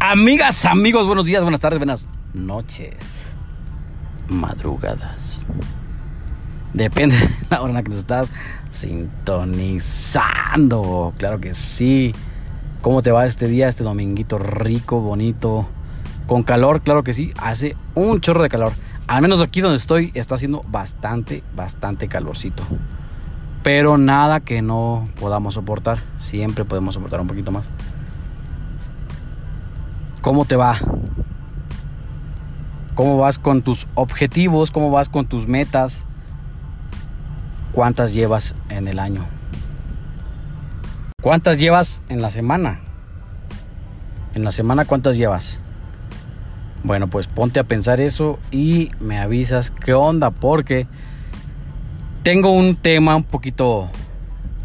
Amigas, amigos, buenos días, buenas tardes, buenas noches, madrugadas. Depende de la hora en la que te estás sintonizando. Claro que sí. ¿Cómo te va este día, este dominguito rico, bonito? Con calor, claro que sí. Hace un chorro de calor. Al menos aquí donde estoy está haciendo bastante, bastante calorcito. Pero nada que no podamos soportar. Siempre podemos soportar un poquito más. ¿Cómo te va? ¿Cómo vas con tus objetivos? ¿Cómo vas con tus metas? ¿Cuántas llevas en el año? ¿Cuántas llevas en la semana? En la semana, ¿cuántas llevas? Bueno, pues ponte a pensar eso y me avisas qué onda, porque tengo un tema un poquito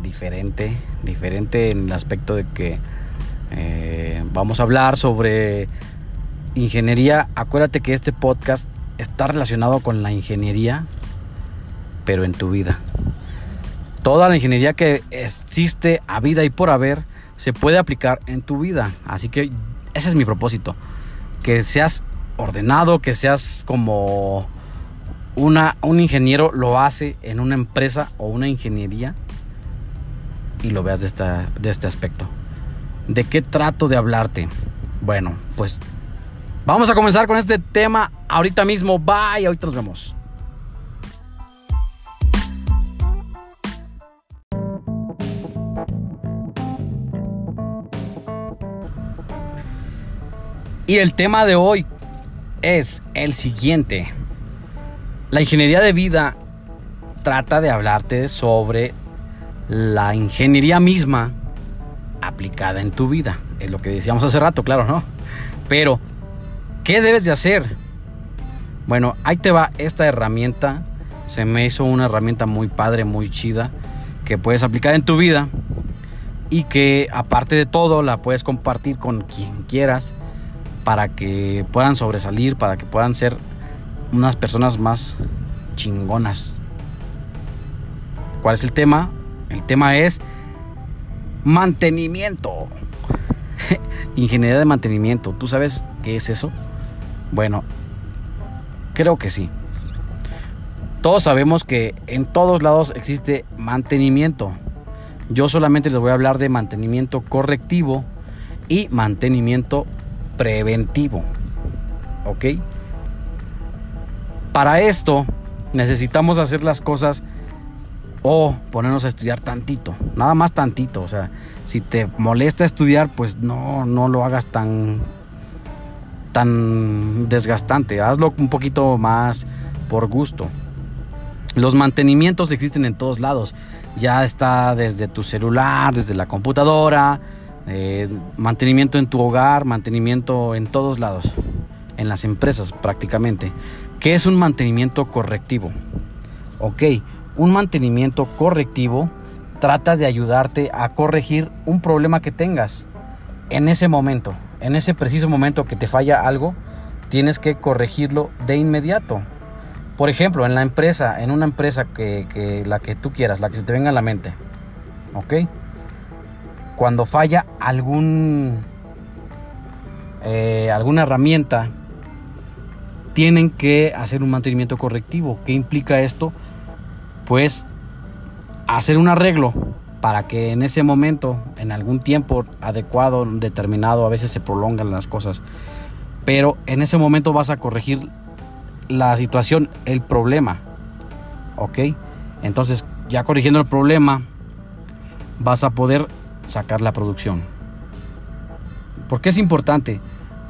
diferente, diferente en el aspecto de que eh, vamos a hablar sobre ingeniería. Acuérdate que este podcast está relacionado con la ingeniería, pero en tu vida. Toda la ingeniería que existe a vida y por haber se puede aplicar en tu vida. Así que ese es mi propósito. Que seas ordenado, que seas como una, un ingeniero lo hace en una empresa o una ingeniería y lo veas de, esta, de este aspecto. ¿De qué trato de hablarte? Bueno, pues vamos a comenzar con este tema ahorita mismo. Bye, ahorita nos vemos. Y el tema de hoy es el siguiente. La ingeniería de vida trata de hablarte sobre la ingeniería misma aplicada en tu vida. Es lo que decíamos hace rato, claro, ¿no? Pero, ¿qué debes de hacer? Bueno, ahí te va esta herramienta. Se me hizo una herramienta muy padre, muy chida, que puedes aplicar en tu vida y que aparte de todo la puedes compartir con quien quieras para que puedan sobresalir, para que puedan ser unas personas más chingonas. ¿Cuál es el tema? El tema es mantenimiento. Ingeniería de mantenimiento. ¿Tú sabes qué es eso? Bueno, creo que sí. Todos sabemos que en todos lados existe mantenimiento. Yo solamente les voy a hablar de mantenimiento correctivo y mantenimiento preventivo. ¿Ok? Para esto necesitamos hacer las cosas o ponernos a estudiar tantito, nada más tantito, o sea, si te molesta estudiar, pues no no lo hagas tan tan desgastante, hazlo un poquito más por gusto. Los mantenimientos existen en todos lados, ya está desde tu celular, desde la computadora, eh, mantenimiento en tu hogar, mantenimiento en todos lados, en las empresas prácticamente. ¿Qué es un mantenimiento correctivo? Ok, un mantenimiento correctivo trata de ayudarte a corregir un problema que tengas en ese momento, en ese preciso momento que te falla algo, tienes que corregirlo de inmediato. Por ejemplo, en la empresa, en una empresa que, la que tú quieras, la que se te venga a la mente, ¿ok? Cuando falla algún, eh, alguna herramienta, tienen que hacer un mantenimiento correctivo. ¿Qué implica esto? Pues hacer un arreglo para que en ese momento, en algún tiempo adecuado, determinado, a veces se prolongan las cosas, pero en ese momento vas a corregir la situación, el problema. ¿Ok? Entonces, ya corrigiendo el problema, vas a poder sacar la producción. ¿Por qué es importante?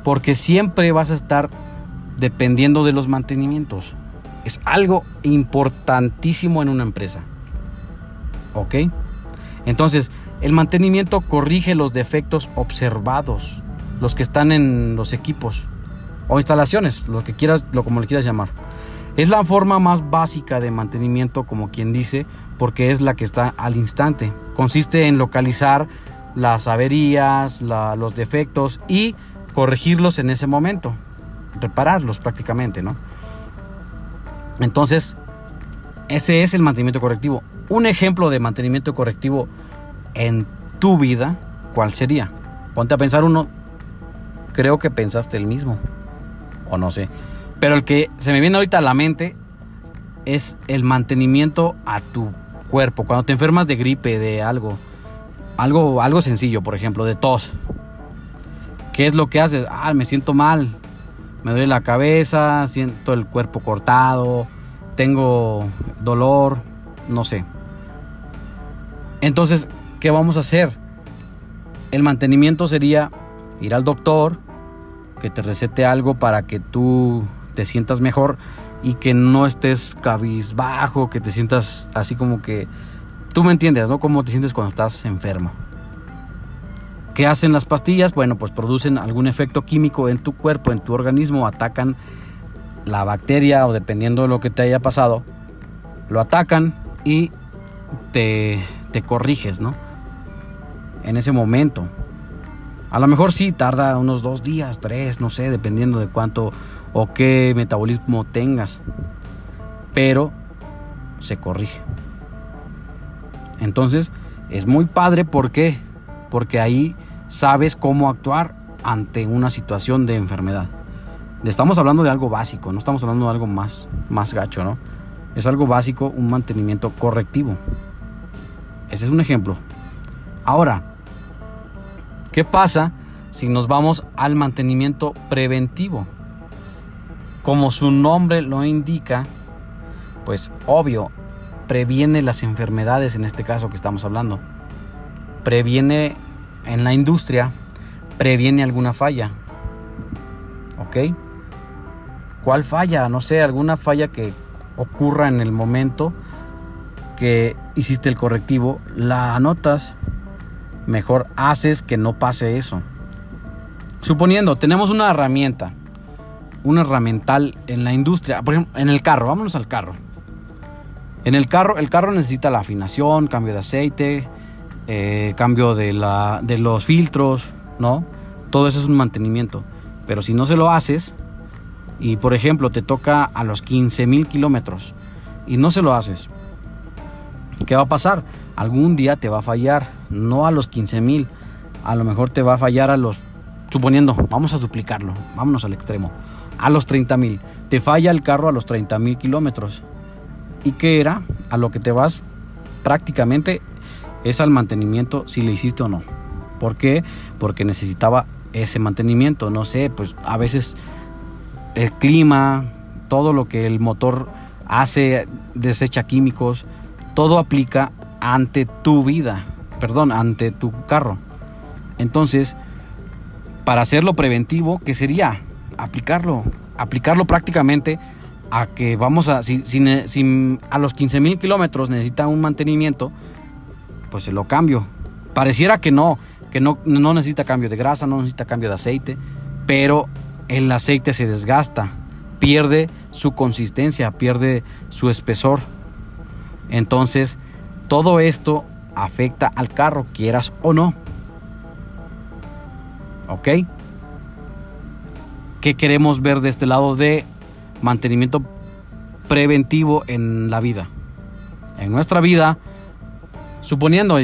Porque siempre vas a estar dependiendo de los mantenimientos. Es algo importantísimo en una empresa. ¿Ok? Entonces, el mantenimiento corrige los defectos observados, los que están en los equipos o instalaciones, lo que quieras, lo como le quieras llamar. Es la forma más básica de mantenimiento, como quien dice, porque es la que está al instante. Consiste en localizar las averías, los defectos y corregirlos en ese momento repararlos prácticamente, ¿no? Entonces, ese es el mantenimiento correctivo. Un ejemplo de mantenimiento correctivo en tu vida, ¿cuál sería? Ponte a pensar uno creo que pensaste el mismo. O no sé. Pero el que se me viene ahorita a la mente es el mantenimiento a tu cuerpo. Cuando te enfermas de gripe, de algo, algo, algo sencillo, por ejemplo, de tos. ¿Qué es lo que haces? Ah, me siento mal. Me duele la cabeza, siento el cuerpo cortado, tengo dolor, no sé. Entonces, ¿qué vamos a hacer? El mantenimiento sería ir al doctor, que te recete algo para que tú te sientas mejor y que no estés cabizbajo, que te sientas así como que... Tú me entiendes, ¿no? Cómo te sientes cuando estás enfermo. ¿Qué hacen las pastillas? Bueno, pues producen algún efecto químico en tu cuerpo, en tu organismo, atacan la bacteria o dependiendo de lo que te haya pasado, lo atacan y te, te corriges, ¿no? En ese momento. A lo mejor sí tarda unos dos días, tres, no sé, dependiendo de cuánto o qué metabolismo tengas. Pero se corrige. Entonces es muy padre, ¿por qué? Porque ahí sabes cómo actuar ante una situación de enfermedad. Estamos hablando de algo básico, no estamos hablando de algo más, más gacho, ¿no? Es algo básico, un mantenimiento correctivo. Ese es un ejemplo. Ahora, ¿qué pasa si nos vamos al mantenimiento preventivo? Como su nombre lo indica, pues obvio, previene las enfermedades en este caso que estamos hablando. Previene en la industria, previene alguna falla. ¿Ok? ¿Cuál falla? No sé, alguna falla que ocurra en el momento que hiciste el correctivo, la anotas. Mejor haces que no pase eso. Suponiendo, tenemos una herramienta un herramental en la industria. Por ejemplo, en el carro, vámonos al carro. En el carro, el carro necesita la afinación, cambio de aceite, eh, cambio de, la, de los filtros, ¿no? Todo eso es un mantenimiento. Pero si no se lo haces, y por ejemplo te toca a los 15 mil kilómetros y no se lo haces, ¿qué va a pasar? Algún día te va a fallar, no a los 15 mil, a lo mejor te va a fallar a los, suponiendo, vamos a duplicarlo, vámonos al extremo, a los 30 mil. Te falla el carro a los 30 mil kilómetros. ¿Y qué era? A lo que te vas prácticamente es al mantenimiento si le hiciste o no. ¿Por qué? Porque necesitaba ese mantenimiento. No sé, pues a veces el clima, todo lo que el motor hace, desecha químicos, todo aplica ante tu vida, perdón, ante tu carro. Entonces, para hacerlo preventivo, ¿qué sería? aplicarlo, aplicarlo prácticamente a que vamos a, si, a los 15 mil kilómetros necesita un mantenimiento, pues se lo cambio. Pareciera que no, que no, no necesita cambio de grasa, no necesita cambio de aceite, pero el aceite se desgasta, pierde su consistencia, pierde su espesor. Entonces, todo esto afecta al carro, quieras o no. ¿Ok? qué queremos ver de este lado de mantenimiento preventivo en la vida. En nuestra vida, suponiendo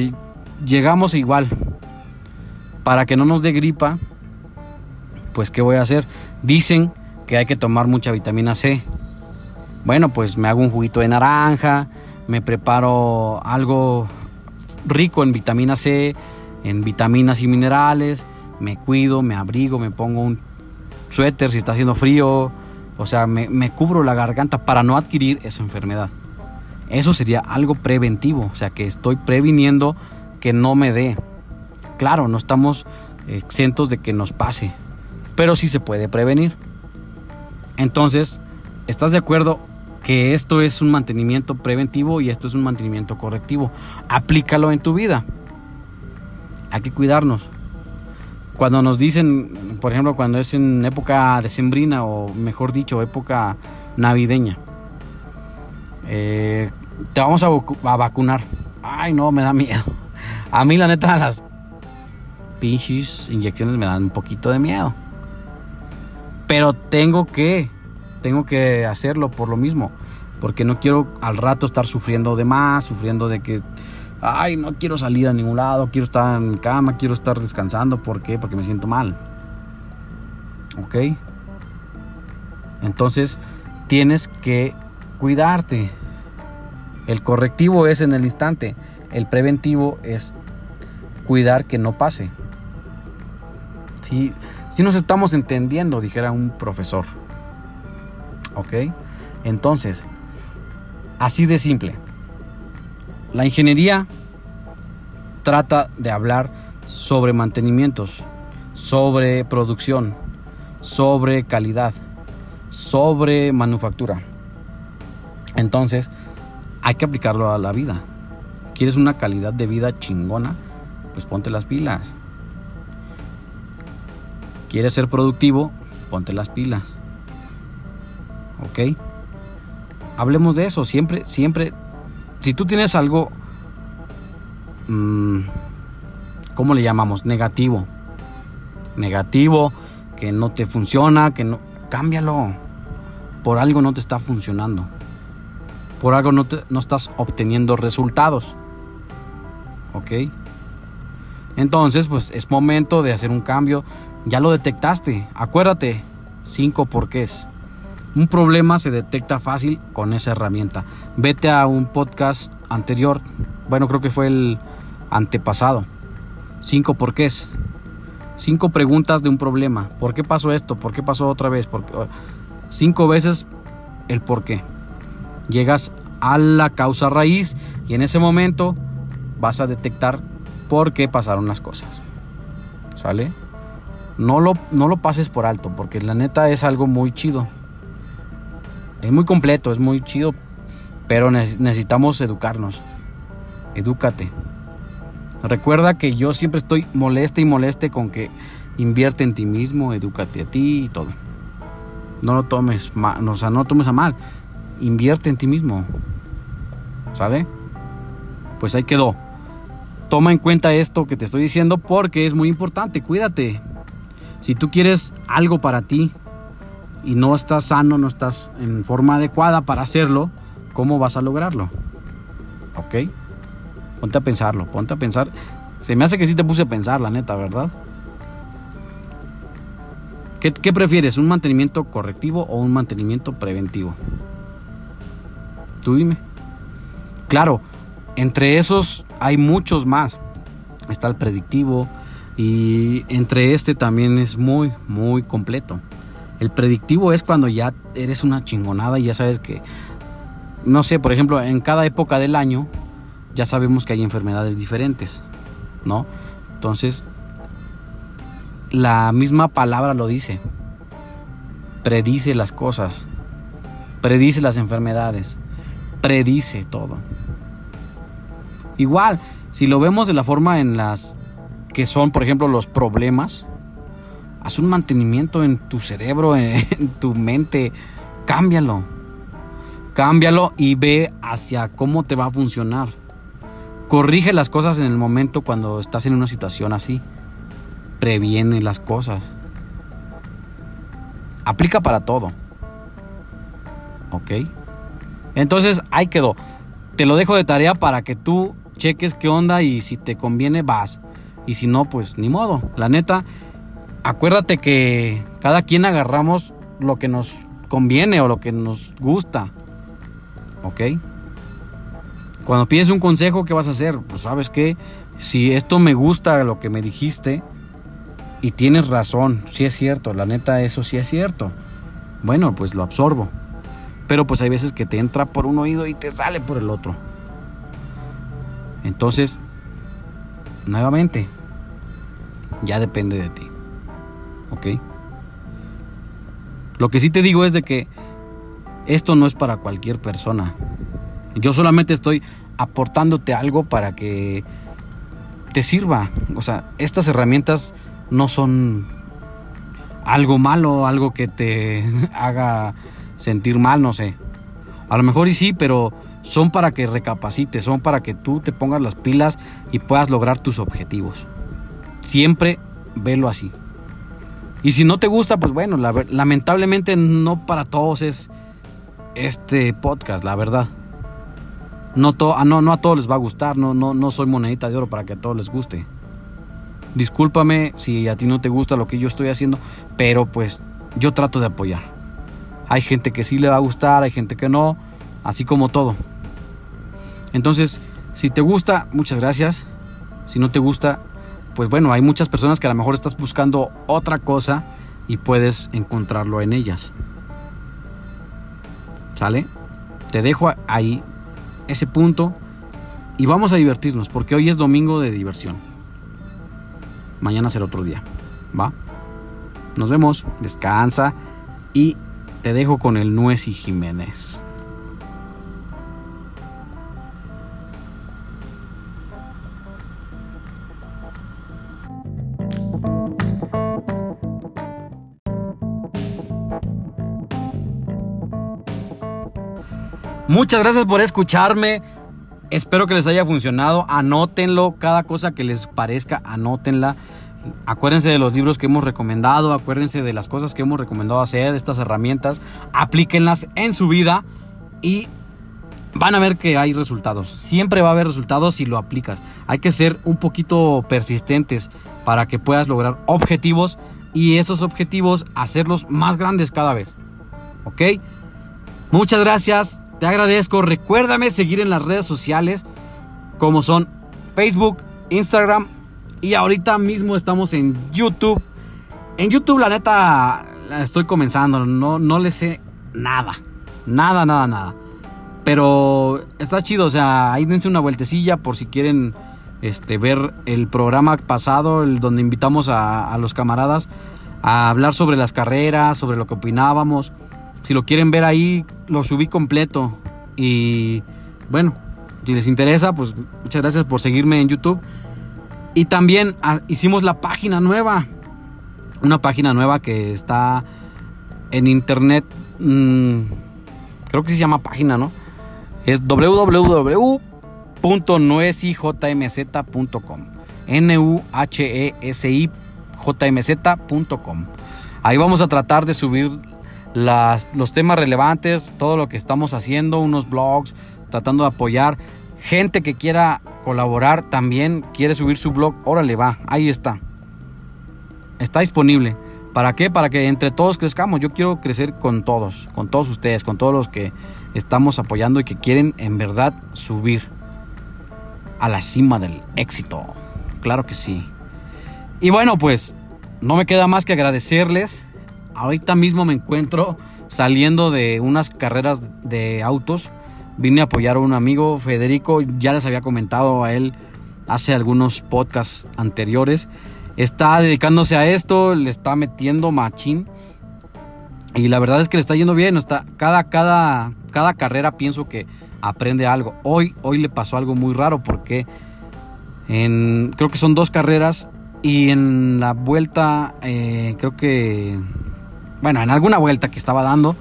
llegamos igual, para que no nos dé gripa, pues ¿qué voy a hacer? Dicen que hay que tomar mucha vitamina C. Bueno, pues me hago un juguito de naranja, me preparo algo rico en vitamina C, en vitaminas y minerales, me cuido, me abrigo, me pongo un suéter si está haciendo frío, o sea, me, cubro la garganta para no adquirir esa enfermedad. Eso sería algo preventivo, o sea, que estoy previniendo que no me dé. Claro, no estamos exentos de que nos pase, pero sí se puede prevenir. Entonces, ¿estás de acuerdo que esto es un mantenimiento preventivo y esto es un mantenimiento correctivo? Aplícalo en tu vida. Hay que cuidarnos. Cuando nos dicen, por ejemplo, cuando es en época decembrina o mejor dicho, época navideña, eh, te vamos a, vacunar. Ay, no, me da miedo. A mí, la neta, las pinches inyecciones me dan un poquito de miedo. Pero tengo que, tengo que hacerlo por lo mismo. Porque no quiero al rato estar sufriendo de más, sufriendo de que ay, no quiero salir a ningún lado, quiero estar en mi cama, quiero estar descansando. ¿Por qué? Porque me siento mal. ¿Ok? Entonces tienes que cuidarte. El correctivo es en el instante. El preventivo es cuidar que no pase. Si, nos estamos entendiendo, dijera un profesor. ¿Ok? Entonces, así de simple. La ingeniería trata de hablar sobre mantenimientos, sobre producción, sobre calidad, sobre manufactura. Entonces, hay que aplicarlo a la vida. ¿Quieres una calidad de vida chingona? Pues ponte las pilas. ¿Quieres ser productivo? Ponte las pilas. ¿Ok? Hablemos de eso. Siempre, siempre. Si tú tienes algo. Mmm, ¿Cómo le llamamos? Negativo. Negativo, que no te funciona, que no. Cámbialo. Por algo no te está funcionando. Por algo no, no estás obteniendo resultados. ¿Ok? Entonces, pues es momento de hacer un cambio. Ya lo detectaste. Acuérdate, cinco porqués. Un problema se detecta fácil con esa herramienta. Vete a un podcast anterior. Bueno, creo que fue el antepasado. Cinco porqués. Cinco preguntas de un problema. ¿Por qué pasó esto? ¿Por qué pasó otra vez? ¿Por Cinco veces el por qué. Llegas a la causa raíz y en ese momento vas a detectar por qué pasaron las cosas. ¿Sale? No lo, no lo pases por alto, porque la neta es algo muy chido. Es muy completo, es muy chido, pero necesitamos educarnos. Edúcate. Recuerda que yo siempre estoy moleste y moleste con que invierte en ti mismo, edúcate a ti y todo. No lo tomes mal, o sea, no lo tomes a mal. Invierte en ti mismo. ¿Sale? Pues ahí quedó. Toma en cuenta esto que te estoy diciendo porque es muy importante. Cuídate. Si tú quieres algo para ti y no estás sano, no estás en forma adecuada para hacerlo, ¿cómo vas a lograrlo? ¿Ok? Ponte a pensarlo, ponte a pensar. Se me hace que sí te puse a pensar, la neta, ¿verdad? ¿Qué, ¿Qué, prefieres? ¿Un mantenimiento correctivo o un mantenimiento preventivo? Tú dime. Claro, entre esos hay muchos más. Está el predictivo y entre este también es muy, muy completo. El predictivo es cuando ya eres una chingonada y ya sabes que, no sé, por ejemplo, en cada época del año ya sabemos que hay enfermedades diferentes, ¿no? Entonces, la misma palabra lo dice. Predice las cosas, predice las enfermedades, predice todo. Igual, si lo vemos de la forma en las que son, por ejemplo, los problemas, haz un mantenimiento en tu cerebro, en tu mente, cámbialo. Cámbialo y ve hacia cómo te va a funcionar. Corrige las cosas en el momento cuando estás en una situación así. Previene las cosas. Aplica para todo. ¿Ok? Entonces ahí quedó. Te lo dejo de tarea para que tú cheques qué onda y si te conviene vas. Y si no, pues ni modo. La neta, acuérdate que cada quien agarramos lo que nos conviene o lo que nos gusta. ¿Ok? Cuando pides un consejo, ¿qué vas a hacer? Pues sabes que si esto me gusta lo que me dijiste y tienes razón, si es cierto, la neta eso sí es cierto. Bueno, pues lo absorbo. Pero pues hay veces que te entra por un oído y te sale por el otro. Entonces, nuevamente, ya depende de ti. ¿Ok? Lo que sí te digo es de que esto no es para cualquier persona. Yo solamente estoy aportándote algo para que te sirva. O sea, estas herramientas no son algo malo, algo que te haga sentir mal, no sé. A lo mejor y sí, pero son para que recapacites, son para que tú te pongas las pilas y puedas lograr tus objetivos. Siempre velo así. Y si no te gusta, pues bueno, lamentablemente no para todos es este podcast, la verdad. No, ah, no, no a todos les va a gustar, no, no, no soy monedita de oro para que a todos les guste. Discúlpame si a ti no te gusta lo que yo estoy haciendo, pero pues yo trato de apoyar. Hay gente que sí le va a gustar, hay gente que no, así como todo. Entonces, si te gusta, muchas gracias. Si no te gusta, pues bueno, hay muchas personas que a lo mejor estás buscando otra cosa y puedes encontrarlo en ellas. ¿Sale? Te dejo ahí ese punto y vamos a divertirnos porque hoy es domingo de diversión. Mañana será otro día. ¿Va? Nos vemos, descansa y te dejo con el Nuez y Jiménez. Muchas gracias por escucharme. Espero que les haya funcionado. Anótenlo. Cada cosa que les parezca, anótenla. Acuérdense de los libros que hemos recomendado. Acuérdense de las cosas que hemos recomendado hacer, estas herramientas. Aplíquenlas en su vida y van a ver que hay resultados. Siempre va a haber resultados si lo aplicas. Hay que ser un poquito persistentes para que puedas lograr objetivos y esos objetivos hacerlos más grandes cada vez. ¿Ok? Muchas gracias. Te agradezco. Recuérdame seguir en las redes sociales como son Facebook, Instagram y ahorita mismo estamos en YouTube. En YouTube la neta estoy comenzando, no, no le sé nada. Nada, nada, nada. Pero está chido, o sea, ahí dense una vueltecilla por si quieren este, ver el programa pasado, el donde invitamos a, a los camaradas a hablar sobre las carreras, sobre lo que opinábamos. Si lo quieren ver ahí, lo subí completo. Y bueno, si les interesa, pues muchas gracias por seguirme en YouTube. Y también ah, hicimos la página nueva. Una página nueva que está en internet. Mm, creo que se llama página, ¿no? Es www.nuesijmz.com. N-U-H-E-S-I-J-M-Z.com. Ahí vamos a tratar de subir los temas relevantes, todo lo que estamos haciendo, unos blogs, tratando de apoyar. Gente que quiera colaborar también, quiere subir su blog, órale, va, ahí está. Está disponible. ¿Para qué? Para que entre todos crezcamos. Yo quiero crecer con todos, con todos ustedes, con todos los que estamos apoyando y que quieren en verdad subir a la cima del éxito. Claro que sí. Y bueno, pues no me queda más que agradecerles ahorita mismo me encuentro saliendo de unas carreras de autos. Vine a apoyar a un amigo, Federico, ya les había comentado a él hace algunos podcasts anteriores. Está dedicándose a esto, le está metiendo machín. Y la verdad es que le está yendo bien. Está, cada, cada, cada carrera pienso que aprende algo. Hoy, hoy le pasó algo muy raro porque en, creo que son dos carreras y en la vuelta eh, creo que bueno, en alguna vuelta que estaba dando,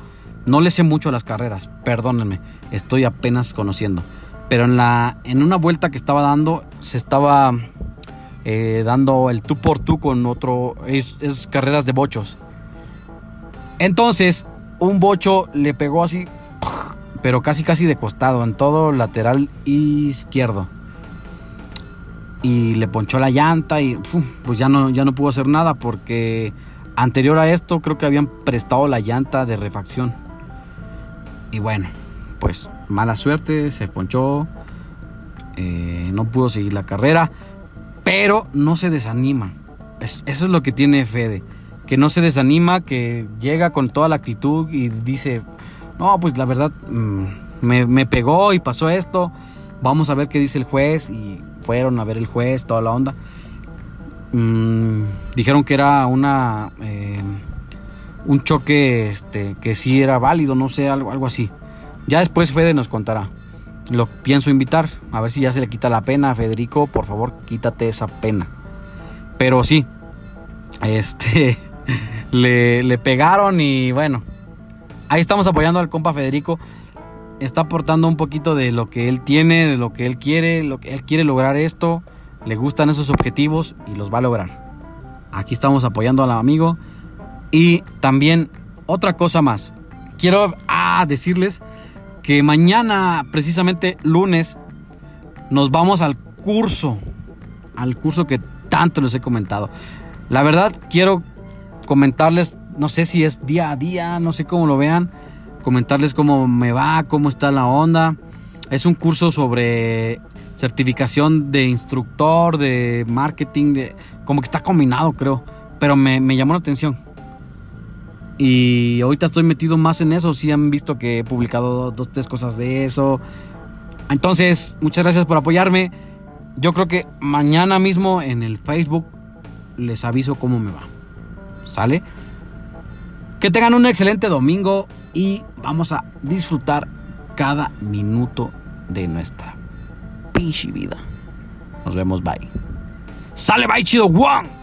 no le sé mucho a las carreras, perdónenme, estoy apenas conociendo. Pero en, la, en una vuelta que estaba dando, se estaba eh, dando el tú por tú con otro, es, carreras de bochos. Entonces, un bocho le pegó así, pero casi casi de costado, en todo lateral izquierdo. Y le ponchó la llanta y pues ya no, ya no pudo hacer nada porque Anterior a esto creo que habían prestado la llanta de refacción. Y bueno, pues mala suerte, se ponchó, eh, no pudo seguir la carrera, pero no se desanima. eso es lo que tiene Fede, que no se desanima, que llega con toda la actitud y dice, no, pues la verdad mm, me, me pegó y pasó esto, vamos a ver qué dice el juez y fueron a ver el juez, toda la onda. Mm, dijeron que era una eh, un choque este, que sí era válido, no sé, algo, algo así. Ya después Fede nos contará. Lo pienso invitar, a ver si ya se le quita la pena. Federico, por favor, quítate esa pena. Pero sí, este, le, le pegaron y bueno, ahí estamos apoyando al compa Federico. Está aportando un poquito de lo que él tiene, de lo que él quiere, lo que él quiere lograr esto le gustan esos objetivos y los va a lograr. Aquí estamos apoyando al amigo. Y también otra cosa más. Quiero ah, decirles que mañana, precisamente lunes, nos vamos al curso. Al curso que tanto les he comentado. La verdad, quiero comentarles no sé si es día a día, no sé cómo lo vean, comentarles cómo me va, cómo está la onda. Es un curso sobre certificación de instructor, de marketing, de, como que está combinado creo, pero me, me llamó la atención. Y ahorita estoy metido más en eso. Si han visto que he publicado dos, tres cosas de eso. Entonces, muchas gracias por apoyarme. Yo creo que mañana mismo en el Facebook les aviso cómo me va. ¿Sale? Que tengan un excelente domingo y vamos a disfrutar cada minuto de nuestra pinche vida. Nos vemos, bye. Sale, bye, chido, one.